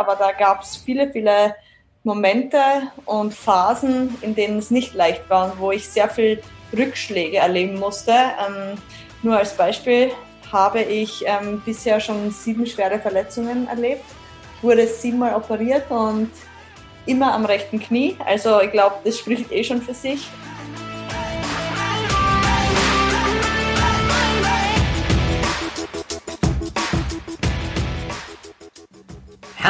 aber da gab es viele, viele Momente und Phasen, in denen es nicht leicht war und wo ich sehr viel Rückschläge erleben musste. Ähm, nur als Beispiel habe ich ähm, bisher schon sieben schwere Verletzungen erlebt, wurde siebenmal operiert und immer am rechten Knie. Also ich glaube, das spricht eh schon für sich.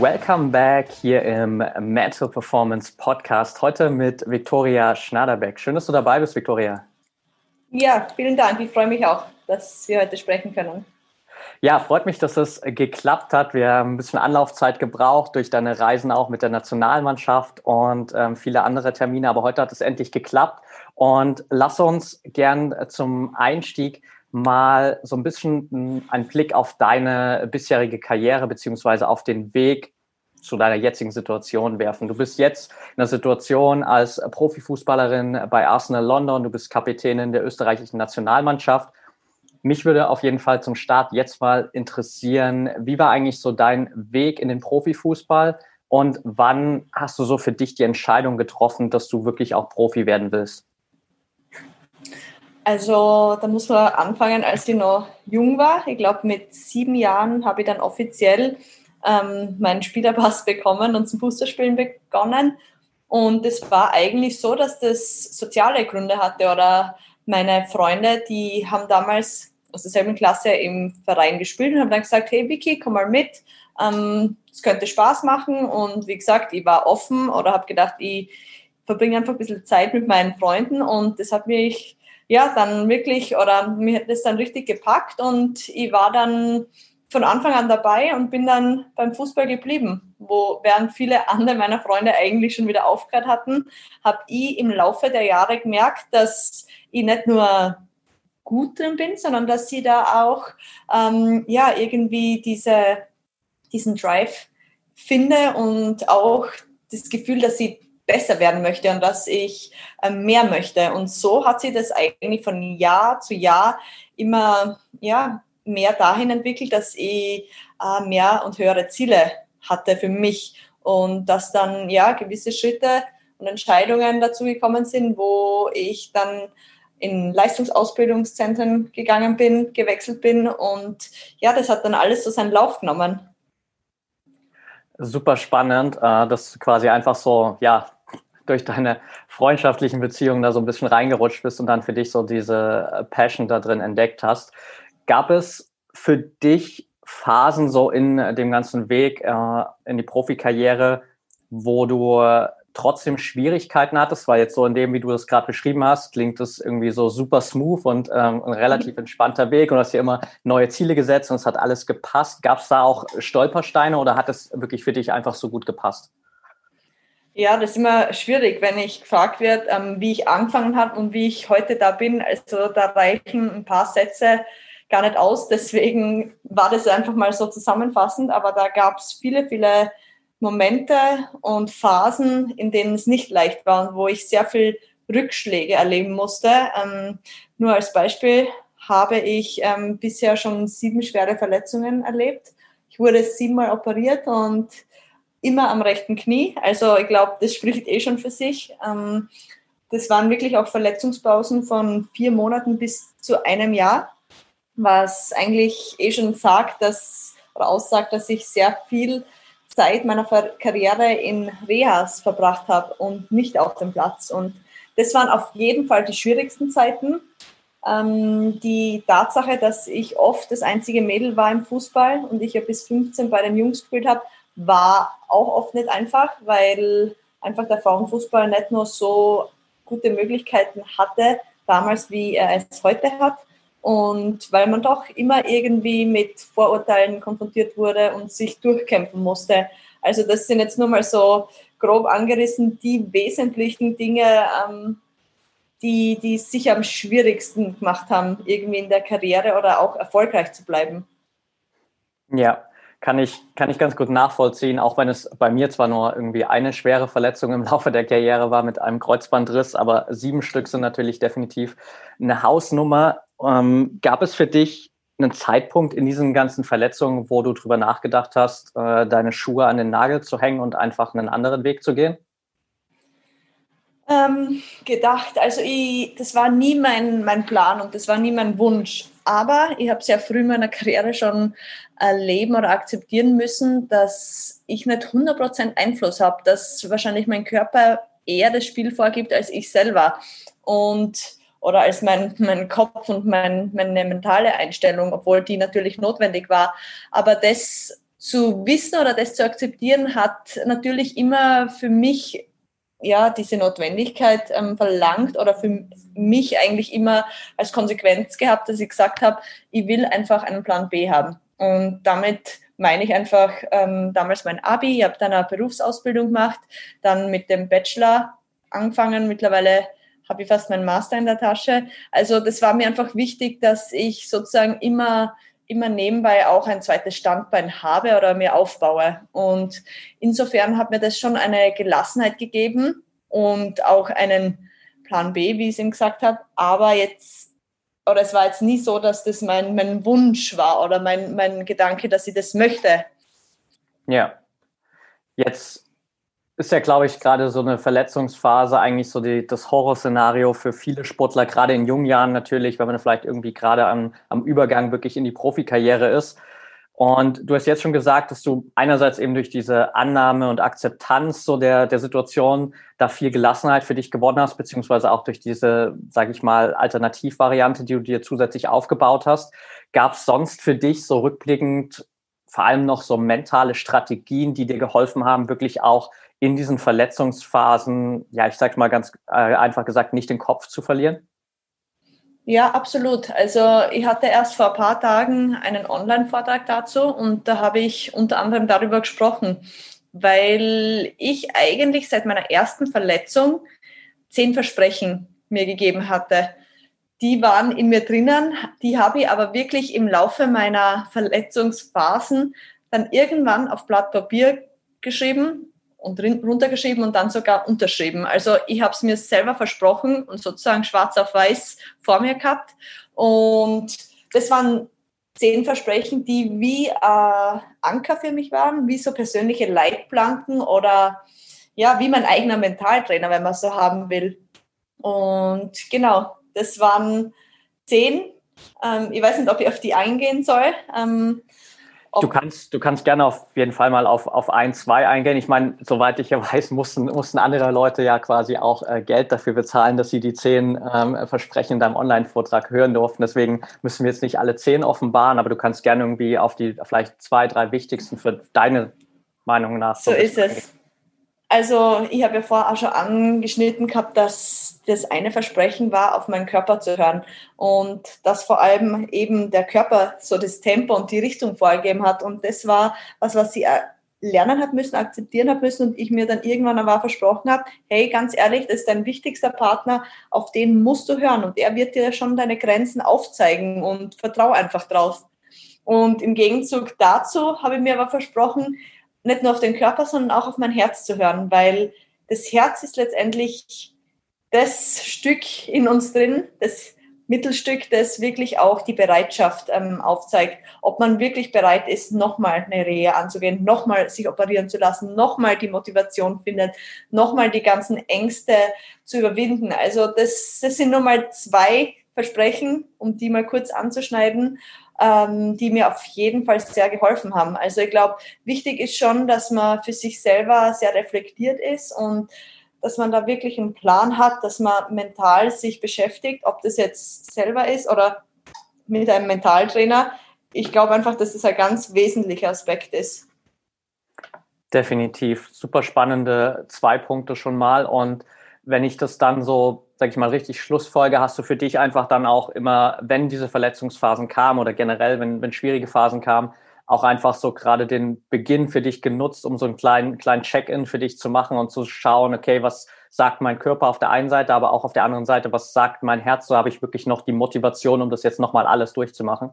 Welcome back hier im Mental Performance Podcast. Heute mit Viktoria Schnaderbeck. Schön, dass du dabei bist, Viktoria. Ja, vielen Dank. Ich freue mich auch, dass wir heute sprechen können. Ja, freut mich, dass es geklappt hat. Wir haben ein bisschen Anlaufzeit gebraucht durch deine Reisen auch mit der Nationalmannschaft und ähm, viele andere Termine, aber heute hat es endlich geklappt. Und lass uns gern zum Einstieg mal so ein bisschen einen Blick auf deine bisherige Karriere beziehungsweise auf den Weg zu deiner jetzigen Situation werfen. Du bist jetzt in der Situation als Profifußballerin bei Arsenal London, du bist Kapitänin der österreichischen Nationalmannschaft. Mich würde auf jeden Fall zum Start jetzt mal interessieren, wie war eigentlich so dein Weg in den Profifußball und wann hast du so für dich die Entscheidung getroffen, dass du wirklich auch Profi werden willst? Also da muss man anfangen, als ich noch jung war. Ich glaube, mit sieben Jahren habe ich dann offiziell ähm, meinen Spielerpass bekommen und zum Fußballspielen begonnen. Und es war eigentlich so, dass das soziale Gründe hatte oder meine Freunde, die haben damals aus derselben Klasse im Verein gespielt und haben dann gesagt, hey Vicky, komm mal mit, ähm, es ähm, könnte Spaß machen. Und wie gesagt, ich war offen oder habe gedacht, ich verbringe einfach ein bisschen Zeit mit meinen Freunden und das hat mich ja, dann wirklich, oder mir hat das dann richtig gepackt und ich war dann von Anfang an dabei und bin dann beim Fußball geblieben. Wo während viele andere meiner Freunde eigentlich schon wieder aufgehört hatten, habe ich im Laufe der Jahre gemerkt, dass ich nicht nur gut drin bin, sondern dass ich da auch ähm, ja irgendwie diese, diesen Drive finde und auch das Gefühl, dass ich besser werden möchte und dass ich äh, mehr möchte. Und so hat sich das eigentlich von Jahr zu Jahr immer ja, mehr dahin entwickelt, dass ich äh, mehr und höhere Ziele hatte für mich und dass dann ja gewisse Schritte und Entscheidungen dazu gekommen sind, wo ich dann in Leistungsausbildungszentren gegangen bin, gewechselt bin und ja, das hat dann alles so seinen Lauf genommen. Super spannend, äh, dass quasi einfach so, ja, durch deine freundschaftlichen Beziehungen da so ein bisschen reingerutscht bist und dann für dich so diese äh, Passion da drin entdeckt hast. Gab es für dich Phasen so in dem ganzen Weg äh, in die Profikarriere, wo du trotzdem Schwierigkeiten hattest, weil jetzt so in dem, wie du das gerade beschrieben hast, klingt das irgendwie so super smooth und ähm, ein relativ mhm. entspannter Weg und hast dir immer neue Ziele gesetzt und es hat alles gepasst. Gab es da auch Stolpersteine oder hat es wirklich für dich einfach so gut gepasst? Ja, das ist immer schwierig, wenn ich gefragt werde, ähm, wie ich angefangen habe und wie ich heute da bin. Also da reichen ein paar Sätze gar nicht aus. Deswegen war das einfach mal so zusammenfassend. Aber da gab es viele, viele Momente und Phasen, in denen es nicht leicht war und wo ich sehr viel Rückschläge erleben musste. Ähm, nur als Beispiel habe ich ähm, bisher schon sieben schwere Verletzungen erlebt. Ich wurde siebenmal operiert und immer am rechten Knie. Also ich glaube, das spricht eh schon für sich. Ähm, das waren wirklich auch Verletzungspausen von vier Monaten bis zu einem Jahr, was eigentlich eh schon sagt, dass oder aussagt, dass ich sehr viel Zeit meiner Karriere in Rehas verbracht habe und nicht auf dem Platz. Und das waren auf jeden Fall die schwierigsten Zeiten. Ähm, die Tatsache, dass ich oft das einzige Mädel war im Fußball und ich ja bis 15 bei den Jungs gespielt habe, war auch oft nicht einfach, weil einfach der Frauenfußball nicht nur so gute Möglichkeiten hatte damals, wie er es heute hat. Und weil man doch immer irgendwie mit Vorurteilen konfrontiert wurde und sich durchkämpfen musste. Also das sind jetzt nur mal so grob angerissen die wesentlichen Dinge, ähm, die, die sich am schwierigsten gemacht haben, irgendwie in der Karriere oder auch erfolgreich zu bleiben. Ja, kann ich, kann ich ganz gut nachvollziehen, auch wenn es bei mir zwar nur irgendwie eine schwere Verletzung im Laufe der Karriere war mit einem Kreuzbandriss, aber sieben Stück sind natürlich definitiv eine Hausnummer. Ähm, gab es für dich einen Zeitpunkt in diesen ganzen Verletzungen, wo du drüber nachgedacht hast, äh, deine Schuhe an den Nagel zu hängen und einfach einen anderen Weg zu gehen? Ähm, gedacht, also ich, das war nie mein, mein Plan und das war nie mein Wunsch. Aber ich habe sehr früh in meiner Karriere schon erleben oder akzeptieren müssen, dass ich nicht 100% Einfluss habe, dass wahrscheinlich mein Körper eher das Spiel vorgibt als ich selber. Und oder als mein, mein Kopf und mein, meine mentale Einstellung, obwohl die natürlich notwendig war. Aber das zu wissen oder das zu akzeptieren, hat natürlich immer für mich ja diese Notwendigkeit ähm, verlangt oder für mich eigentlich immer als Konsequenz gehabt, dass ich gesagt habe, ich will einfach einen Plan B haben. Und damit meine ich einfach ähm, damals mein Abi, ich habe dann eine Berufsausbildung gemacht, dann mit dem Bachelor angefangen, mittlerweile habe ich fast meinen Master in der Tasche. Also das war mir einfach wichtig, dass ich sozusagen immer immer nebenbei auch ein zweites Standbein habe oder mir aufbaue. Und insofern hat mir das schon eine Gelassenheit gegeben und auch einen Plan B, wie ich es ihm gesagt habe. Aber jetzt, oder es war jetzt nie so, dass das mein, mein Wunsch war oder mein, mein Gedanke, dass ich das möchte. Ja. Jetzt ist ja, glaube ich, gerade so eine Verletzungsphase eigentlich so die, das Horrorszenario für viele Sportler, gerade in jungen Jahren natürlich, wenn man vielleicht irgendwie gerade am, am Übergang wirklich in die Profikarriere ist. Und du hast jetzt schon gesagt, dass du einerseits eben durch diese Annahme und Akzeptanz so der, der Situation da viel Gelassenheit für dich gewonnen hast, beziehungsweise auch durch diese, sage ich mal, Alternativvariante, die du dir zusätzlich aufgebaut hast. Gab es sonst für dich so rückblickend vor allem noch so mentale Strategien, die dir geholfen haben, wirklich auch in diesen Verletzungsphasen, ja, ich sage mal ganz äh, einfach gesagt, nicht den Kopf zu verlieren? Ja, absolut. Also ich hatte erst vor ein paar Tagen einen Online-Vortrag dazu und da habe ich unter anderem darüber gesprochen, weil ich eigentlich seit meiner ersten Verletzung zehn Versprechen mir gegeben hatte. Die waren in mir drinnen, die habe ich aber wirklich im Laufe meiner Verletzungsphasen dann irgendwann auf Blatt Papier geschrieben und runtergeschrieben und dann sogar unterschrieben. Also ich habe es mir selber versprochen und sozusagen schwarz auf weiß vor mir gehabt. Und das waren zehn Versprechen, die wie äh, Anker für mich waren, wie so persönliche Leitplanken oder ja, wie mein eigener Mentaltrainer, wenn man so haben will. Und genau, das waren zehn. Ähm, ich weiß nicht, ob ich auf die eingehen soll. Ähm, Du kannst, du kannst gerne auf jeden Fall mal auf, auf ein, zwei eingehen. Ich meine, soweit ich ja weiß, mussten, mussten andere Leute ja quasi auch äh, Geld dafür bezahlen, dass sie die zehn ähm, Versprechen in deinem Online-Vortrag hören durften. Deswegen müssen wir jetzt nicht alle zehn offenbaren, aber du kannst gerne irgendwie auf die vielleicht zwei, drei wichtigsten für deine Meinung nach. So, so ist es. Also ich habe ja vorher auch schon angeschnitten gehabt, dass das eine Versprechen war, auf meinen Körper zu hören. Und dass vor allem eben der Körper so das Tempo und die Richtung vorgegeben hat. Und das war was, was sie äh, lernen hat müssen, akzeptieren hat müssen. Und ich mir dann irgendwann aber versprochen habe, hey, ganz ehrlich, das ist dein wichtigster Partner, auf den musst du hören. Und er wird dir schon deine Grenzen aufzeigen und vertrau einfach drauf. Und im Gegenzug dazu habe ich mir aber versprochen, nicht nur auf den Körper, sondern auch auf mein Herz zu hören, weil das Herz ist letztendlich das Stück in uns drin, das Mittelstück, das wirklich auch die Bereitschaft ähm, aufzeigt, ob man wirklich bereit ist, nochmal eine Rehe anzugehen, nochmal sich operieren zu lassen, nochmal die Motivation findet, nochmal die ganzen Ängste zu überwinden. Also das, das sind nur mal zwei Versprechen, um die mal kurz anzuschneiden ähm, die mir auf jeden Fall sehr geholfen haben. Also ich glaube, wichtig ist schon, dass man für sich selber sehr reflektiert ist und dass man da wirklich einen Plan hat, dass man mental sich beschäftigt, ob das jetzt selber ist oder mit einem Mentaltrainer. Ich glaube einfach, dass das ein ganz wesentlicher Aspekt ist. Definitiv. Super spannende zwei Punkte schon mal. Und wenn ich das dann so sag ich mal, richtig Schlussfolge? Hast du für dich einfach dann auch immer, wenn diese Verletzungsphasen kamen oder generell, wenn, wenn schwierige Phasen kamen, auch einfach so gerade den Beginn für dich genutzt, um so einen kleinen, kleinen Check-in für dich zu machen und zu schauen, okay, was sagt mein Körper auf der einen Seite, aber auch auf der anderen Seite, was sagt mein Herz? So habe ich wirklich noch die Motivation, um das jetzt nochmal alles durchzumachen.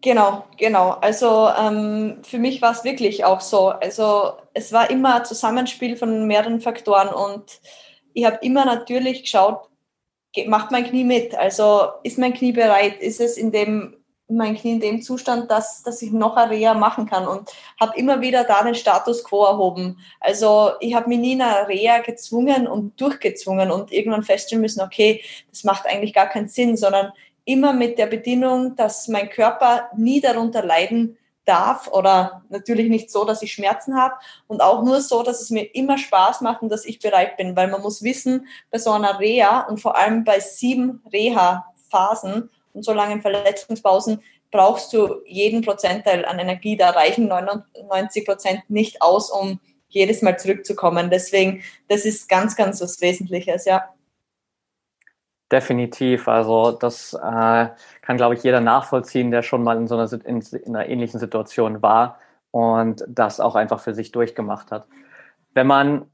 Genau, genau. Also ähm, für mich war es wirklich auch so. Also es war immer ein Zusammenspiel von mehreren Faktoren und ich habe immer natürlich geschaut, macht mein Knie mit? Also ist mein Knie bereit? Ist es in dem mein Knie in dem Zustand, dass, dass ich noch eine Reha machen kann und habe immer wieder da den Status quo erhoben. Also ich habe mich nie in eine Reha gezwungen und durchgezwungen und irgendwann feststellen müssen, okay, das macht eigentlich gar keinen Sinn, sondern immer mit der Bedingung, dass mein Körper nie darunter leiden darf oder natürlich nicht so, dass ich Schmerzen habe und auch nur so, dass es mir immer Spaß macht und dass ich bereit bin, weil man muss wissen, bei so einer Reha und vor allem bei sieben Reha-Phasen und so langen Verletzungspausen brauchst du jeden Prozentteil an Energie. Da reichen 99 Prozent nicht aus, um jedes Mal zurückzukommen. Deswegen, das ist ganz, ganz was Wesentliches, ja. Definitiv. Also das äh, kann, glaube ich, jeder nachvollziehen, der schon mal in so einer, in, in einer ähnlichen Situation war und das auch einfach für sich durchgemacht hat. Wenn man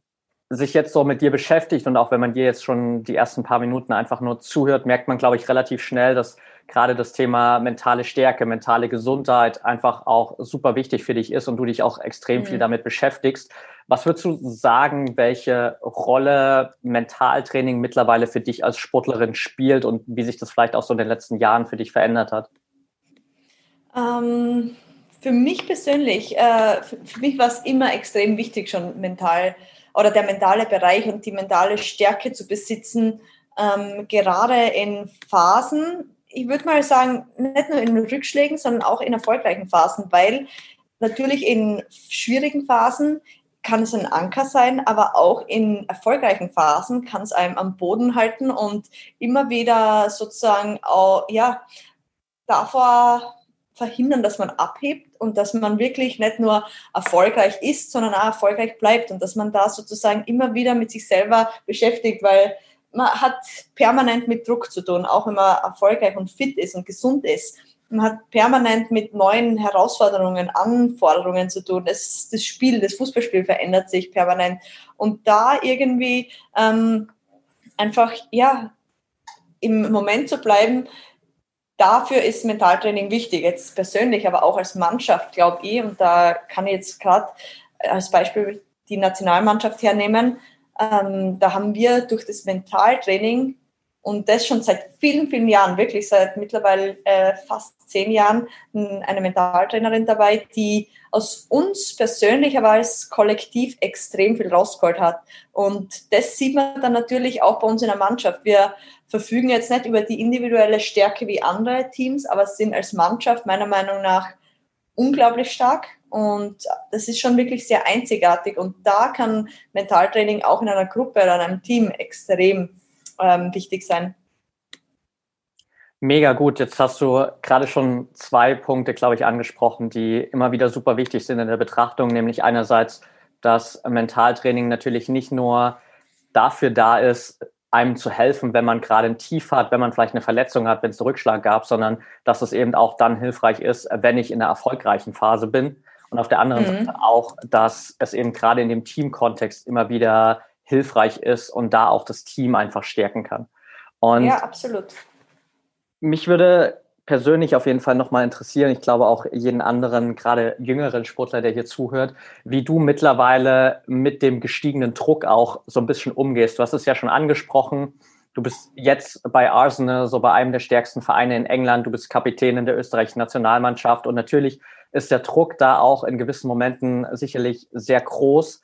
sich jetzt so mit dir beschäftigt und auch wenn man dir jetzt schon die ersten paar Minuten einfach nur zuhört, merkt man, glaube ich, relativ schnell, dass gerade das Thema mentale Stärke, mentale Gesundheit einfach auch super wichtig für dich ist und du dich auch extrem mhm. viel damit beschäftigst. Was würdest du sagen, welche Rolle Mentaltraining mittlerweile für dich als Sportlerin spielt und wie sich das vielleicht auch so in den letzten Jahren für dich verändert hat? Ähm, für mich persönlich, äh, für, für, mich war es immer extrem wichtig, schon mental oder der mentale Bereich und die mentale Stärke zu besitzen, ähm, gerade in Phasen, ich würde mal sagen, nicht nur in Rückschlägen, sondern auch in erfolgreichen Phasen, weil natürlich in schwierigen Phasen kann es ein Anker sein, aber auch in erfolgreichen Phasen kann es einem am Boden halten und immer wieder sozusagen auch, ja, davor verhindern, dass man abhebt und dass man wirklich nicht nur erfolgreich ist, sondern auch erfolgreich bleibt und dass man da sozusagen immer wieder mit sich selber beschäftigt, weil man hat permanent mit Druck zu tun, auch wenn man erfolgreich und fit ist und gesund ist. Man hat permanent mit neuen Herausforderungen, Anforderungen zu tun. Das, das Spiel, das Fußballspiel verändert sich permanent. Und da irgendwie ähm, einfach, ja, im Moment zu bleiben, dafür ist Mentaltraining wichtig. Jetzt persönlich, aber auch als Mannschaft, glaube ich. Und da kann ich jetzt gerade als Beispiel die Nationalmannschaft hernehmen. Ähm, da haben wir durch das Mentaltraining und das schon seit vielen, vielen Jahren, wirklich seit mittlerweile äh, fast zehn Jahren, eine Mentaltrainerin dabei, die aus uns persönlich, aber als Kollektiv extrem viel rausgeholt hat. Und das sieht man dann natürlich auch bei uns in der Mannschaft. Wir verfügen jetzt nicht über die individuelle Stärke wie andere Teams, aber sind als Mannschaft meiner Meinung nach unglaublich stark und das ist schon wirklich sehr einzigartig. Und da kann Mentaltraining auch in einer Gruppe oder in einem Team extrem ähm, wichtig sein. Mega gut. Jetzt hast du gerade schon zwei Punkte, glaube ich, angesprochen, die immer wieder super wichtig sind in der Betrachtung, nämlich einerseits, dass Mentaltraining natürlich nicht nur dafür da ist, einem zu helfen, wenn man gerade ein Tief hat, wenn man vielleicht eine Verletzung hat, wenn es einen Rückschlag gab, sondern dass es eben auch dann hilfreich ist, wenn ich in einer erfolgreichen Phase bin. Und auf der anderen mhm. Seite auch, dass es eben gerade in dem Teamkontext immer wieder hilfreich ist und da auch das Team einfach stärken kann. Und ja, absolut. Mich würde persönlich auf jeden Fall nochmal interessieren, ich glaube auch jeden anderen, gerade jüngeren Sportler, der hier zuhört, wie du mittlerweile mit dem gestiegenen Druck auch so ein bisschen umgehst. Du hast es ja schon angesprochen. Du bist jetzt bei Arsenal, so bei einem der stärksten Vereine in England. Du bist Kapitän in der österreichischen Nationalmannschaft und natürlich ist der Druck da auch in gewissen Momenten sicherlich sehr groß.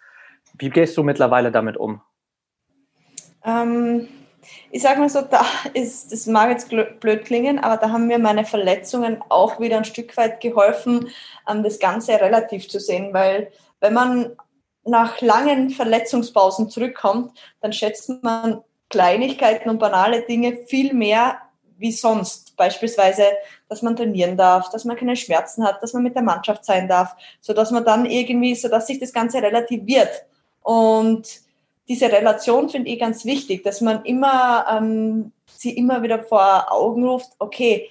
Wie gehst du mittlerweile damit um? Ähm, ich sage mal so, da ist, das mag jetzt blöd klingen, aber da haben mir meine Verletzungen auch wieder ein Stück weit geholfen, ähm, das Ganze relativ zu sehen, weil wenn man nach langen Verletzungspausen zurückkommt, dann schätzt man Kleinigkeiten und banale Dinge viel mehr wie sonst. Beispielsweise, dass man trainieren darf, dass man keine Schmerzen hat, dass man mit der Mannschaft sein darf, so dass man dann irgendwie, so dass sich das Ganze relativiert. Und diese Relation finde ich ganz wichtig, dass man immer ähm, sie immer wieder vor Augen ruft, okay,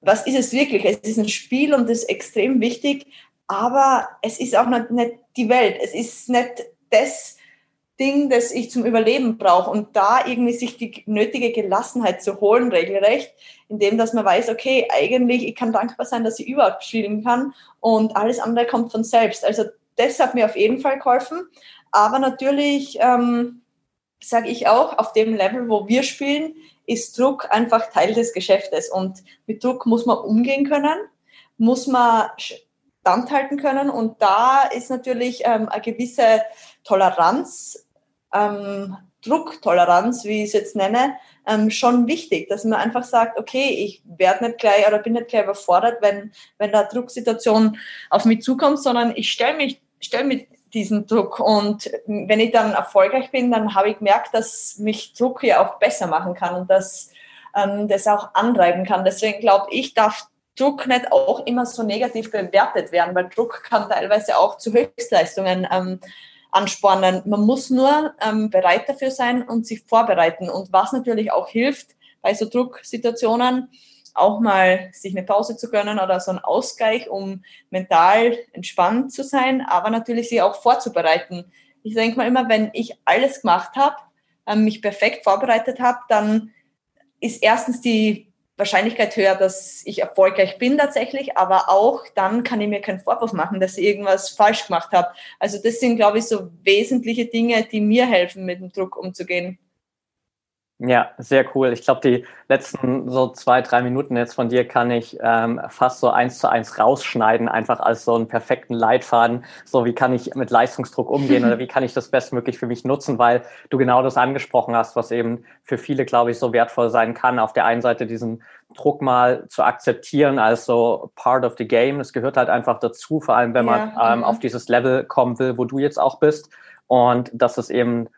was ist es wirklich? Es ist ein Spiel und das ist extrem wichtig, aber es ist auch nicht, nicht die Welt. Es ist nicht das Ding, das ich zum Überleben brauche. Und da irgendwie sich die nötige Gelassenheit zu holen, regelrecht, indem dass man weiß, okay, eigentlich, ich kann dankbar sein, dass ich überhaupt spielen kann und alles andere kommt von selbst. Also das hat mir auf jeden Fall geholfen. Aber natürlich ähm, sage ich auch, auf dem Level, wo wir spielen, ist Druck einfach Teil des Geschäftes. Und mit Druck muss man umgehen können, muss man standhalten können. Und da ist natürlich ähm, eine gewisse Toleranz, ähm, Drucktoleranz, wie ich es jetzt nenne, ähm, schon wichtig, dass man einfach sagt, okay, ich werde nicht gleich oder bin nicht gleich überfordert, wenn, wenn da Drucksituation auf mich zukommt, sondern ich stelle mich, stelle mich diesen Druck. Und wenn ich dann erfolgreich bin, dann habe ich gemerkt, dass mich Druck ja auch besser machen kann und dass ähm, das auch antreiben kann. Deswegen glaube ich, darf Druck nicht auch immer so negativ bewertet werden, weil Druck kann teilweise auch zu Höchstleistungen ähm, anspornen. Man muss nur ähm, bereit dafür sein und sich vorbereiten. Und was natürlich auch hilft bei so Drucksituationen, auch mal sich eine Pause zu gönnen oder so einen Ausgleich, um mental entspannt zu sein, aber natürlich sich auch vorzubereiten. Ich denke mal immer, wenn ich alles gemacht habe, ähm, mich perfekt vorbereitet habe, dann ist erstens die Wahrscheinlichkeit höher, dass ich erfolgreich bin tatsächlich, aber auch dann kann ich mir keinen Vorwurf machen, dass ich irgendwas falsch gemacht habe. Also das sind, glaube ich, so wesentliche Dinge, die mir helfen, mit dem Druck umzugehen. Ja, sehr cool. Ich glaube, die letzten so zwei, drei Minuten jetzt von dir kann ich ähm, fast so eins zu eins rausschneiden, einfach als so einen perfekten Leitfaden. So, wie kann ich mit Leistungsdruck umgehen oder wie kann ich das bestmöglich für mich nutzen, weil du genau das angesprochen hast, was eben für viele, glaube ich, so wertvoll sein kann. Auf der einen Seite diesen Druck mal zu akzeptieren als so part of the game. Das gehört halt einfach dazu, vor allem wenn man ja, ähm, ja. auf dieses Level kommen will, wo du jetzt auch bist. Und dass es eben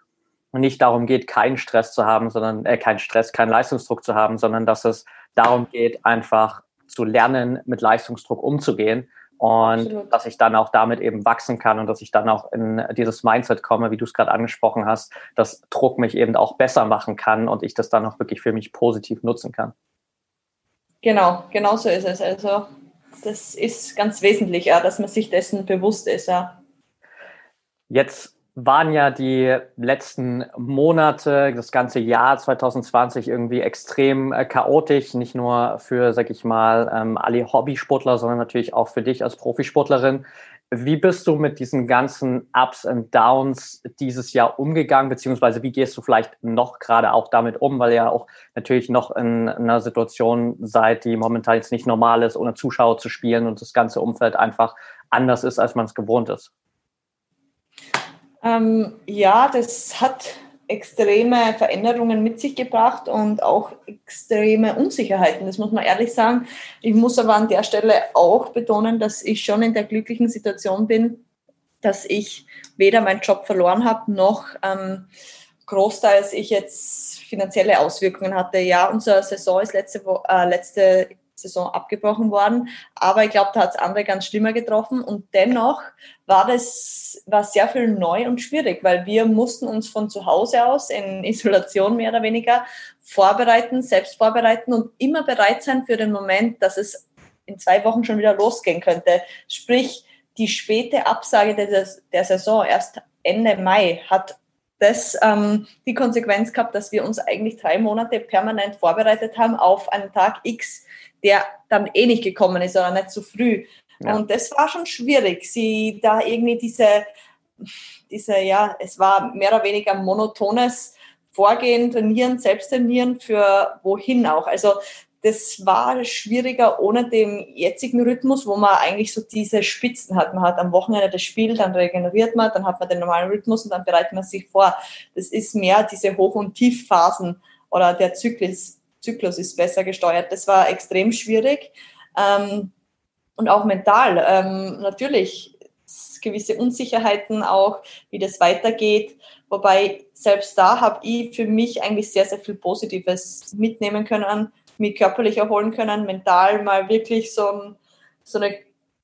nicht darum geht, keinen Stress zu haben, sondern äh, keinen Stress, keinen Leistungsdruck zu haben, sondern dass es darum geht, einfach zu lernen, mit Leistungsdruck umzugehen und Absolut. dass ich dann auch damit eben wachsen kann und dass ich dann auch in dieses Mindset komme, wie du es gerade angesprochen hast, dass Druck mich eben auch besser machen kann und ich das dann auch wirklich für mich positiv nutzen kann. Genau, genau so ist es. Also das ist ganz wesentlich, ja, dass man sich dessen bewusst ist. Ja. Jetzt waren ja die letzten Monate, das ganze Jahr 2020 irgendwie extrem äh, chaotisch, nicht nur für, sag ich mal, ähm, alle Hobbysportler, sondern natürlich auch für dich als Profisportlerin. Wie bist du mit diesen ganzen Ups und Downs dieses Jahr umgegangen, beziehungsweise wie gehst du vielleicht noch gerade auch damit um, weil ihr ja auch natürlich noch in einer Situation seid, die momentan jetzt nicht normal ist, ohne Zuschauer zu spielen und das ganze Umfeld einfach anders ist, als man es gewohnt ist? Ähm, ja, das hat extreme Veränderungen mit sich gebracht und auch extreme Unsicherheiten, das muss man ehrlich sagen. Ich muss aber an der Stelle auch betonen, dass ich schon in der glücklichen Situation bin, dass ich weder meinen Job verloren habe, noch ähm, großteils ich jetzt finanzielle Auswirkungen hatte. Ja, unsere Saison ist letzte, äh, letzte Saison abgebrochen worden. Aber ich glaube, da hat es andere ganz schlimmer getroffen. Und dennoch war das war sehr viel neu und schwierig, weil wir mussten uns von zu Hause aus in Isolation mehr oder weniger vorbereiten, selbst vorbereiten und immer bereit sein für den Moment, dass es in zwei Wochen schon wieder losgehen könnte. Sprich, die späte Absage der, der Saison erst Ende Mai hat das ähm, die Konsequenz gehabt, dass wir uns eigentlich drei Monate permanent vorbereitet haben auf einen Tag X, der dann eh nicht gekommen ist oder nicht zu so früh. Ja. Und das war schon schwierig, sie da irgendwie diese, diese, ja, es war mehr oder weniger monotones Vorgehen, trainieren, selbst trainieren für wohin auch. Also das war schwieriger ohne den jetzigen Rhythmus, wo man eigentlich so diese Spitzen hat. Man hat am Wochenende das Spiel, dann regeneriert man, dann hat man den normalen Rhythmus und dann bereitet man sich vor. Das ist mehr diese Hoch- und Tiefphasen oder der Zyklus, Zyklus ist besser gesteuert. Das war extrem schwierig. Ähm, und auch mental. Ähm, natürlich gewisse Unsicherheiten auch, wie das weitergeht. Wobei selbst da habe ich für mich eigentlich sehr, sehr viel Positives mitnehmen können, mich körperlich erholen können, mental mal wirklich so, ein, so eine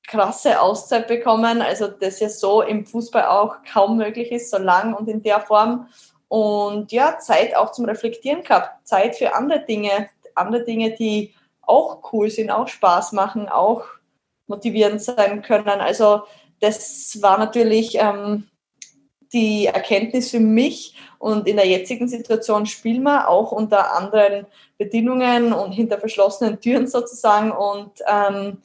krasse Auszeit bekommen, also das ja so im Fußball auch kaum möglich ist, so lang und in der Form. Und ja, Zeit auch zum Reflektieren gehabt, Zeit für andere Dinge, andere Dinge, die auch cool sind, auch Spaß machen, auch motivierend sein können. Also das war natürlich ähm, die Erkenntnis für mich und in der jetzigen Situation spielen wir auch unter anderen Bedingungen und hinter verschlossenen Türen sozusagen und ähm,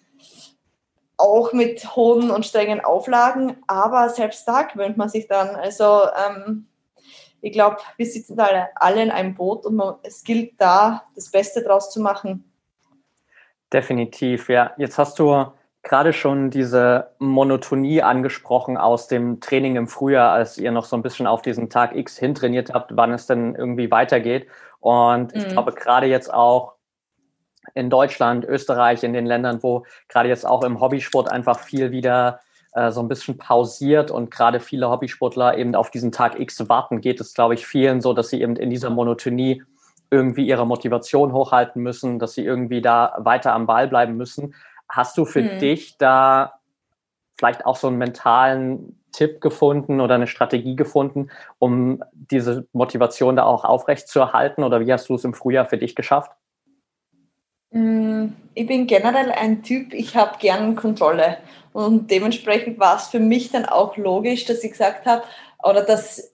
auch mit hohen und strengen Auflagen, aber selbst da gewöhnt man sich dann. Also ähm, ich glaube, wir sitzen alle, alle in einem Boot und man, es gilt da, das Beste draus zu machen. Definitiv, ja. Jetzt hast du gerade schon diese Monotonie angesprochen aus dem Training im Frühjahr, als ihr noch so ein bisschen auf diesen Tag X hintrainiert habt, wann es denn irgendwie weitergeht. Und ich mhm. glaube, gerade jetzt auch in Deutschland, Österreich, in den Ländern, wo gerade jetzt auch im Hobbysport einfach viel wieder äh, so ein bisschen pausiert und gerade viele Hobbysportler eben auf diesen Tag X warten, geht es, glaube ich, vielen so, dass sie eben in dieser Monotonie irgendwie ihre Motivation hochhalten müssen, dass sie irgendwie da weiter am Ball bleiben müssen. Hast du für hm. dich da vielleicht auch so einen mentalen Tipp gefunden oder eine Strategie gefunden, um diese Motivation da auch aufrecht zu erhalten? Oder wie hast du es im Frühjahr für dich geschafft? Mm, ich bin generell ein Typ, ich habe gern Kontrolle. Und dementsprechend war es für mich dann auch logisch, dass ich gesagt habe, oder dass,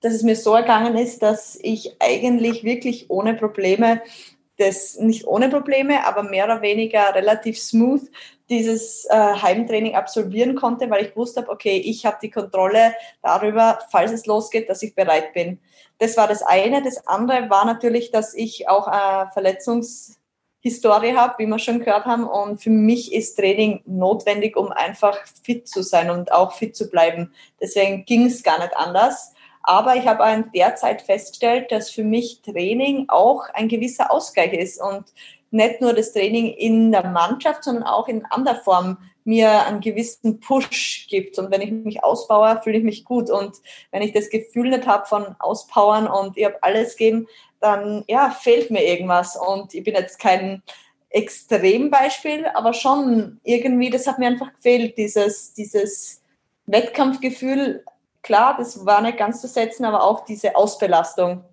dass es mir so ergangen ist, dass ich eigentlich wirklich ohne Probleme, das nicht ohne Probleme, aber mehr oder weniger relativ smooth dieses äh, Heimtraining absolvieren konnte, weil ich wusste, okay, ich habe die Kontrolle darüber, falls es losgeht, dass ich bereit bin. Das war das eine. Das andere war natürlich, dass ich auch äh, Verletzungs Historie habe, wie wir schon gehört haben. Und für mich ist Training notwendig, um einfach fit zu sein und auch fit zu bleiben. Deswegen ging es gar nicht anders. Aber ich habe in der Zeit festgestellt, dass für mich Training auch ein gewisser Ausgleich ist und nicht nur das Training in der Mannschaft, sondern auch in anderer Form mir einen gewissen Push gibt. Und wenn ich mich ausbaue, fühle ich mich gut. Und wenn ich das Gefühl nicht habe von Auspowern und ich habe alles geben, dann ja, fehlt mir irgendwas. Und ich bin jetzt kein Extrembeispiel, aber schon irgendwie, das hat mir einfach gefehlt, dieses, dieses Wettkampfgefühl. Klar, das war nicht ganz zu setzen, aber auch diese Ausbelastung,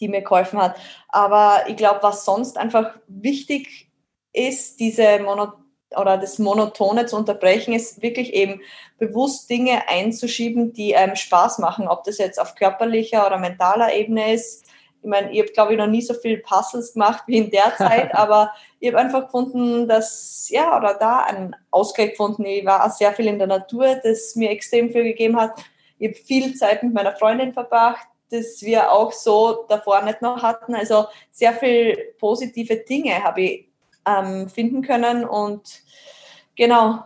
die mir geholfen hat. Aber ich glaube, was sonst einfach wichtig ist, diese Mono oder das Monotone zu unterbrechen, ist wirklich eben bewusst Dinge einzuschieben, die einem Spaß machen, ob das jetzt auf körperlicher oder mentaler Ebene ist, ich meine, ich habe, glaube ich, noch nie so viel Puzzles gemacht wie in der Zeit, aber ich habe einfach gefunden, dass, ja, oder da einen Ausgleich gefunden. Ich war auch sehr viel in der Natur, das mir extrem viel gegeben hat. Ich habe viel Zeit mit meiner Freundin verbracht, das wir auch so davor nicht noch hatten. Also sehr viel positive Dinge habe ich ähm, finden können und genau,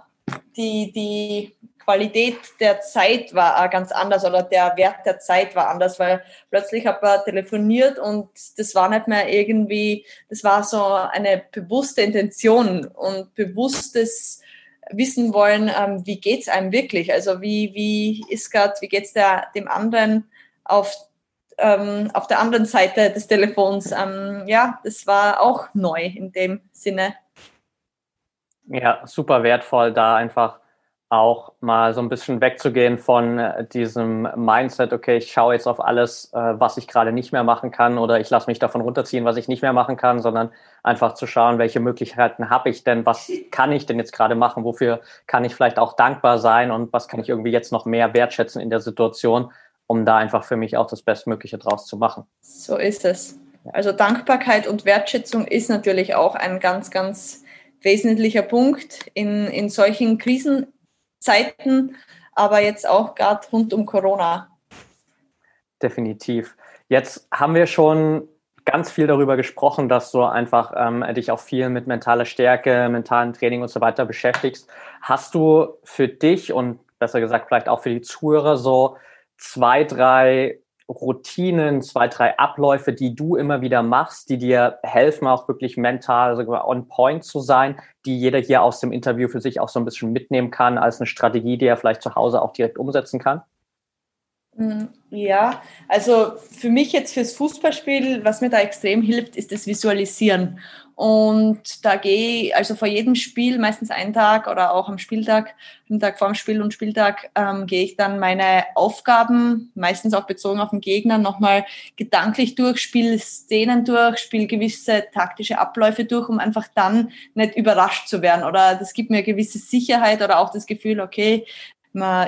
die, die Qualität der Zeit war auch ganz anders oder der Wert der Zeit war anders, weil plötzlich habe ich telefoniert und das war nicht mehr irgendwie, das war so eine bewusste Intention und bewusstes wissen wollen, ähm, wie geht's einem wirklich? Also wie, wie ist gerade, wie geht's der, dem anderen auf, ähm, auf der anderen Seite des Telefons? Ähm, ja, das war auch neu in dem Sinne. Ja, super wertvoll, da einfach auch mal so ein bisschen wegzugehen von äh, diesem Mindset, okay, ich schaue jetzt auf alles, äh, was ich gerade nicht mehr machen kann oder ich lasse mich davon runterziehen, was ich nicht mehr machen kann, sondern einfach zu schauen, welche Möglichkeiten habe ich denn, was kann ich denn jetzt gerade machen, wofür kann ich vielleicht auch dankbar sein und was kann ich irgendwie jetzt noch mehr wertschätzen in der Situation, um da einfach für mich auch das Bestmögliche draus zu machen. So ist es. Also Dankbarkeit und Wertschätzung ist natürlich auch ein ganz, ganz wesentlicher Punkt in, in solchen Krisen Zeiten, aber jetzt auch gerade rund um Corona. Definitiv. Jetzt haben wir schon ganz viel darüber gesprochen, dass du einfach ähm, dich auch viel mit mentaler Stärke, mentalen Training und so weiter beschäftigst. Hast du für dich und besser gesagt vielleicht auch für die Zuhörer so zwei, drei Routinen, zwei, drei Abläufe, die du immer wieder machst, die dir helfen, auch wirklich mental sogar on point zu sein, die jeder hier aus dem Interview für sich auch so ein bisschen mitnehmen kann als eine Strategie, die er vielleicht zu Hause auch direkt umsetzen kann? Mm, ja, also für mich jetzt fürs Fußballspiel, was mir da extrem hilft, ist das Visualisieren. Und da gehe ich, also vor jedem Spiel, meistens einen Tag oder auch am Spieltag, am Tag vor dem Spiel und Spieltag, ähm, gehe ich dann meine Aufgaben, meistens auch bezogen auf den Gegner, nochmal gedanklich durch, spiele Szenen durch, spiele gewisse taktische Abläufe durch, um einfach dann nicht überrascht zu werden. Oder das gibt mir gewisse Sicherheit oder auch das Gefühl, okay,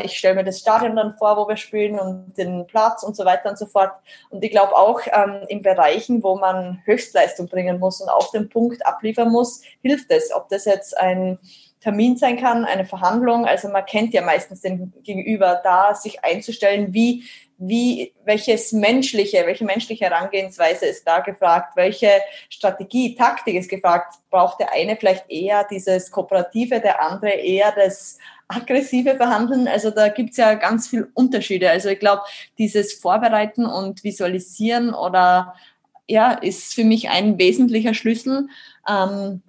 ich stelle mir das Stadion dann vor, wo wir spielen und den Platz und so weiter und so fort. Und ich glaube auch ähm, in Bereichen, wo man Höchstleistung bringen muss und auf den Punkt abliefern muss, hilft es. Ob das jetzt ein Termin sein kann, eine Verhandlung. Also man kennt ja meistens den Gegenüber da, sich einzustellen, wie, wie, welches menschliche, welche menschliche Herangehensweise ist da gefragt, welche Strategie, Taktik ist gefragt. Braucht der eine vielleicht eher dieses Kooperative, der andere eher das aggressive Verhandeln. Also da gibt's ja ganz viel Unterschiede. Also ich glaube, dieses Vorbereiten und Visualisieren oder ja, ist für mich ein wesentlicher Schlüssel. Ähm,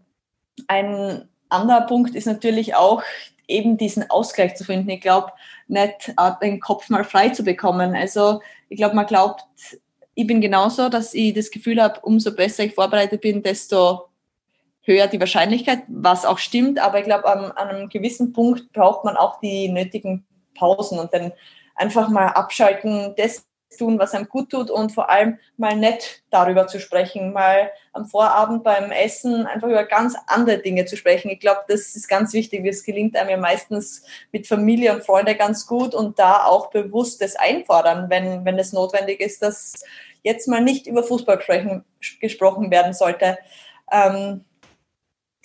ein anderer Punkt ist natürlich auch eben diesen Ausgleich zu finden. Ich glaube, nicht äh, den Kopf mal frei zu bekommen. Also ich glaube, man glaubt, ich bin genauso, dass ich das Gefühl habe, umso besser ich vorbereitet bin, desto höher die Wahrscheinlichkeit, was auch stimmt. Aber ich glaube, an, an einem gewissen Punkt braucht man auch die nötigen Pausen und dann einfach mal abschalten, das tun, was einem gut tut und vor allem mal nett darüber zu sprechen, mal am Vorabend beim Essen einfach über ganz andere Dinge zu sprechen. Ich glaube, das ist ganz wichtig. Es gelingt einem ja meistens mit Familie und Freunde ganz gut und da auch bewusst das einfordern, wenn, wenn es notwendig ist, dass jetzt mal nicht über Fußball sprechen, gesprochen werden sollte. Ähm,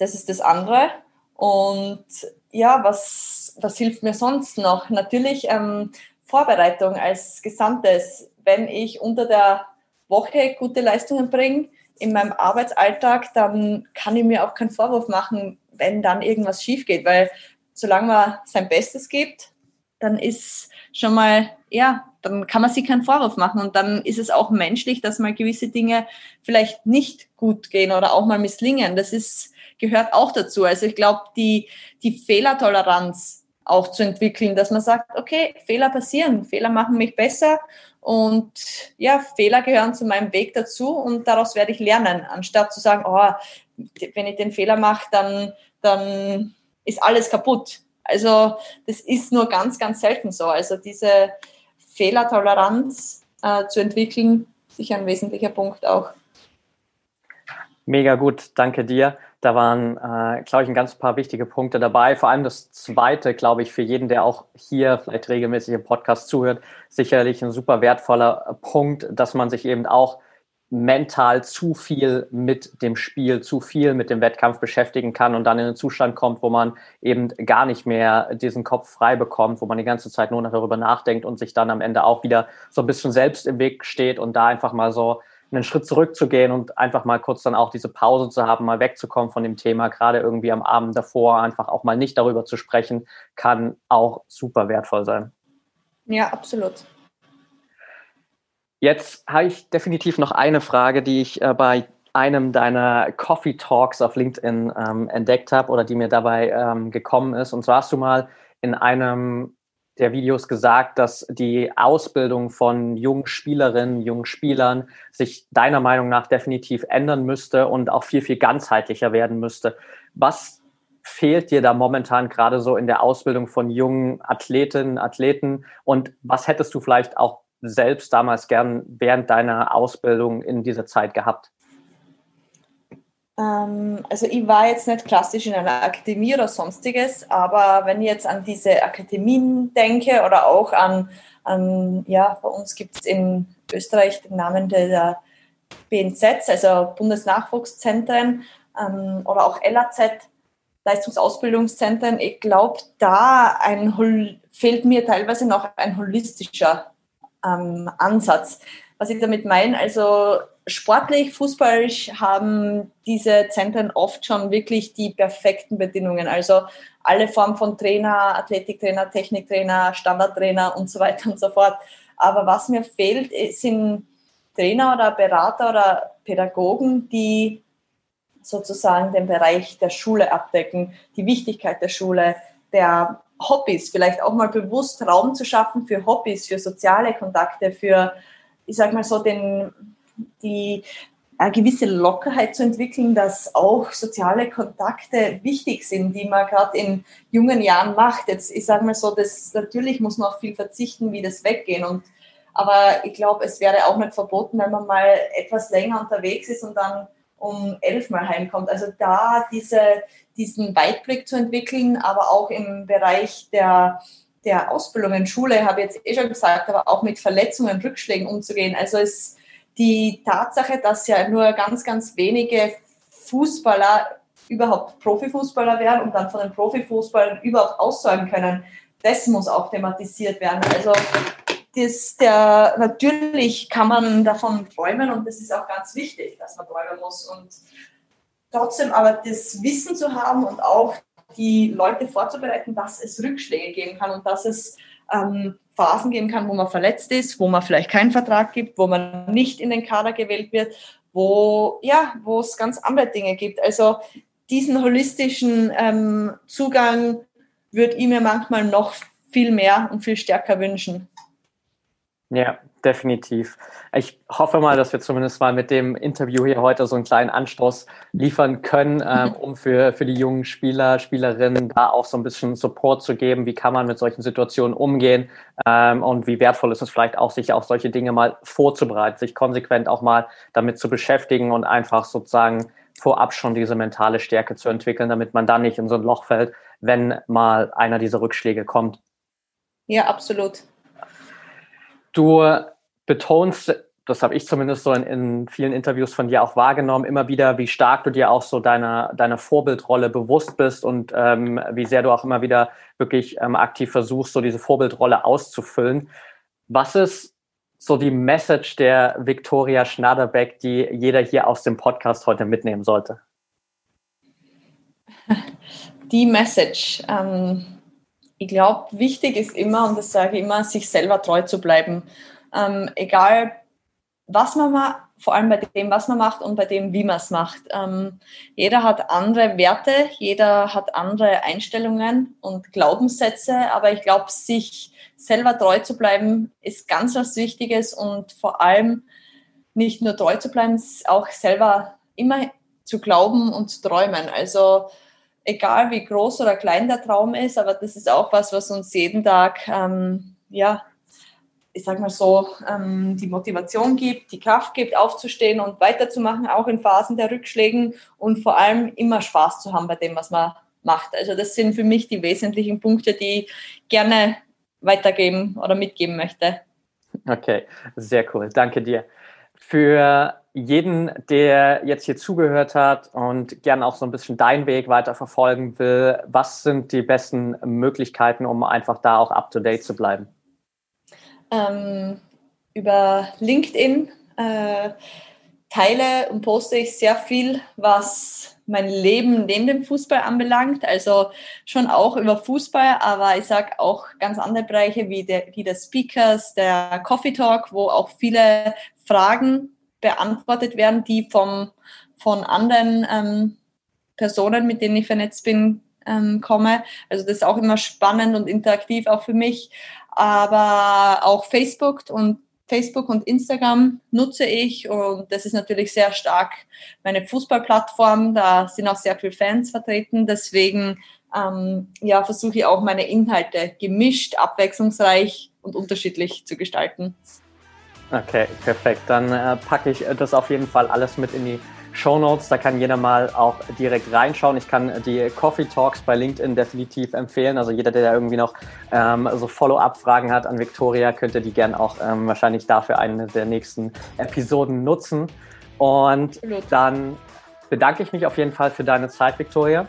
das ist das andere. Und ja, was, was hilft mir sonst noch? Natürlich ähm, Vorbereitung als Gesamtes. Wenn ich unter der Woche gute Leistungen bringe in meinem Arbeitsalltag, dann kann ich mir auch keinen Vorwurf machen, wenn dann irgendwas schief geht, weil solange man sein Bestes gibt, dann ist schon mal, ja, dann kann man sich keinen Vorwurf machen und dann ist es auch menschlich, dass mal gewisse Dinge vielleicht nicht gut gehen oder auch mal misslingen. Das ist gehört auch dazu. Also ich glaube, die, die Fehlertoleranz auch zu entwickeln, dass man sagt, okay, Fehler passieren, Fehler machen mich besser und ja, Fehler gehören zu meinem Weg dazu und daraus werde ich lernen, anstatt zu sagen, oh, wenn ich den Fehler mache, dann, dann ist alles kaputt. Also das ist nur ganz, ganz selten so. Also diese Fehlertoleranz äh, zu entwickeln, sicher ein wesentlicher Punkt auch. Mega gut, danke dir. Da waren, äh, glaube ich, ein ganz paar wichtige Punkte dabei. Vor allem das zweite, glaube ich, für jeden, der auch hier vielleicht regelmäßig im Podcast zuhört, sicherlich ein super wertvoller Punkt, dass man sich eben auch mental zu viel mit dem Spiel, zu viel mit dem Wettkampf beschäftigen kann und dann in einen Zustand kommt, wo man eben gar nicht mehr diesen Kopf frei bekommt, wo man die ganze Zeit nur noch darüber nachdenkt und sich dann am Ende auch wieder so ein bisschen selbst im Weg steht und da einfach mal so einen Schritt zurückzugehen und einfach mal kurz dann auch diese Pause zu haben, mal wegzukommen von dem Thema, gerade irgendwie am Abend davor einfach auch mal nicht darüber zu sprechen, kann auch super wertvoll sein. Ja, absolut. Jetzt habe ich definitiv noch eine Frage, die ich äh, bei einem deiner Coffee Talks auf LinkedIn ähm, entdeckt habe oder die mir dabei ähm, gekommen ist. Und zwar hast du mal in einem der Videos gesagt, dass die Ausbildung von jungen Spielerinnen, jungen Spielern sich deiner Meinung nach definitiv ändern müsste und auch viel, viel ganzheitlicher werden müsste. Was fehlt dir da momentan gerade so in der Ausbildung von jungen Athletinnen, Athleten? Und was hättest du vielleicht auch selbst damals gern während deiner Ausbildung in dieser Zeit gehabt? Ähm, also ich war jetzt nicht klassisch in einer Akademie oder sonstiges, aber wenn ich jetzt an diese Akademien denke oder auch an, an ja, bei uns gibt es in Österreich den Namen der BNZ, also Bundesnachwuchszentren ähm, oder auch LAZ, Leistungsausbildungszentren. Ich glaube, da ein, fehlt mir teilweise noch ein holistischer ähm, Ansatz. Was ich damit meine, also sportlich, fußballisch haben diese Zentren oft schon wirklich die perfekten Bedingungen. Also alle Formen von Trainer, Athletiktrainer, Techniktrainer, Standardtrainer und so weiter und so fort. Aber was mir fehlt, sind Trainer oder Berater oder Pädagogen, die sozusagen den Bereich der Schule abdecken, die Wichtigkeit der Schule, der Hobbys, vielleicht auch mal bewusst Raum zu schaffen für Hobbys, für soziale Kontakte, für, ich sag mal so, den, die eine gewisse Lockerheit zu entwickeln, dass auch soziale Kontakte wichtig sind, die man gerade in jungen Jahren macht. Jetzt, ich sage mal so, das, natürlich muss man auf viel verzichten, wie das weggehen. Und, aber ich glaube, es wäre auch nicht verboten, wenn man mal etwas länger unterwegs ist und dann um elf Mal heimkommt. Also da diese, diesen Weitblick zu entwickeln, aber auch im Bereich der, der Ausbildung in Schule, habe ich jetzt eh schon gesagt, aber auch mit Verletzungen, Rückschlägen umzugehen. Also es die Tatsache, dass ja nur ganz, ganz wenige Fußballer überhaupt Profifußballer werden und dann von den Profifußballern überhaupt aussagen können, das muss auch thematisiert werden. Also das, der, natürlich kann man davon träumen und das ist auch ganz wichtig, dass man träumen muss. Und trotzdem aber das Wissen zu haben und auch die Leute vorzubereiten, dass es Rückschläge geben kann und dass es ähm, Phasen geben kann, wo man verletzt ist, wo man vielleicht keinen Vertrag gibt, wo man nicht in den Kader gewählt wird, wo ja, wo es ganz andere Dinge gibt. Also diesen holistischen ähm, Zugang würde ich mir manchmal noch viel mehr und viel stärker wünschen. Ja, definitiv. Ich hoffe mal, dass wir zumindest mal mit dem Interview hier heute so einen kleinen Anstoß liefern können, ähm, um für, für die jungen Spieler, Spielerinnen da auch so ein bisschen Support zu geben. Wie kann man mit solchen Situationen umgehen? Ähm, und wie wertvoll ist es vielleicht auch, sich auf solche Dinge mal vorzubereiten, sich konsequent auch mal damit zu beschäftigen und einfach sozusagen vorab schon diese mentale Stärke zu entwickeln, damit man dann nicht in so ein Loch fällt, wenn mal einer dieser Rückschläge kommt. Ja, absolut. Du betonst, das habe ich zumindest so in, in, vielen Interviews von dir auch wahrgenommen, immer wieder, wie stark du dir auch so deiner, deiner Vorbildrolle bewusst bist und ähm, wie sehr du auch immer wieder wirklich ähm, aktiv versuchst, so diese Vorbildrolle auszufüllen. Was ist so die Message der Victoria Schnaderbeck, die jeder hier aus dem Podcast heute mitnehmen sollte? Die Message. Ähm ich glaube, wichtig ist immer, und das sage ich immer, sich selber treu zu bleiben. Ähm, egal, was man macht, vor allem bei dem, was man macht und bei dem, wie man es macht. Ähm, jeder hat andere Werte, jeder hat andere Einstellungen und Glaubenssätze, aber ich glaube, sich selber treu zu bleiben, ist ganz was Wichtiges und vor allem nicht nur treu zu bleiben, auch selber immer zu glauben und zu träumen. Also egal wie groß oder klein der Traum ist, aber das ist auch was, was uns jeden Tag, ähm, ja, ich sag mal so, ähm, die Motivation gibt, die Kraft gibt, aufzustehen und weiterzumachen, auch in Phasen der Rückschlägen und vor allem immer Spaß zu haben bei dem, was man macht. Also das sind für mich die wesentlichen Punkte, die ich gerne weitergeben oder mitgeben möchte. Okay, sehr cool. Danke dir. Für jeden, der jetzt hier zugehört hat und gerne auch so ein bisschen deinen Weg weiter verfolgen will, was sind die besten Möglichkeiten, um einfach da auch up to date zu bleiben? Ähm, über LinkedIn äh, teile und poste ich sehr viel, was mein Leben neben dem Fußball anbelangt. Also schon auch über Fußball, aber ich sage auch ganz andere Bereiche wie der, wie der Speakers, der Coffee Talk, wo auch viele Fragen beantwortet werden, die vom, von anderen ähm, Personen, mit denen ich vernetzt bin, ähm, komme. Also das ist auch immer spannend und interaktiv auch für mich. Aber auch Facebook und Facebook und Instagram nutze ich und das ist natürlich sehr stark meine Fußballplattform. Da sind auch sehr viele Fans vertreten. Deswegen ähm, ja, versuche ich auch meine Inhalte gemischt, abwechslungsreich und unterschiedlich zu gestalten. Okay, perfekt. Dann äh, packe ich das auf jeden Fall alles mit in die Show Notes. Da kann jeder mal auch direkt reinschauen. Ich kann die Coffee Talks bei LinkedIn definitiv empfehlen. Also jeder, der da irgendwie noch ähm, so Follow-up-Fragen hat an Victoria, könnte die gern auch ähm, wahrscheinlich dafür eine der nächsten Episoden nutzen. Und dann bedanke ich mich auf jeden Fall für deine Zeit, Victoria.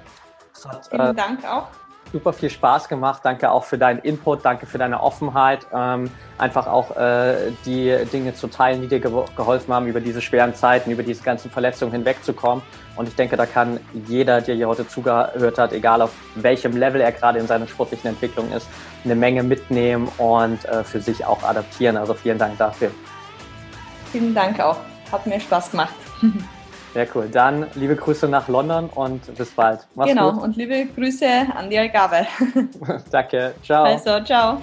Hat, Vielen äh, Dank auch super viel Spaß gemacht. Danke auch für deinen Input, danke für deine Offenheit, ähm, einfach auch äh, die Dinge zu teilen, die dir ge geholfen haben, über diese schweren Zeiten, über diese ganzen Verletzungen hinwegzukommen. Und ich denke, da kann jeder, der hier heute zugehört hat, egal auf welchem Level er gerade in seiner sportlichen Entwicklung ist, eine Menge mitnehmen und äh, für sich auch adaptieren. Also vielen Dank dafür. Vielen Dank auch. Hat mir Spaß gemacht. Sehr cool. Dann liebe Grüße nach London und bis bald. Mach's genau, gut. und liebe Grüße an die Algarve. Danke. Ciao. Also, ciao.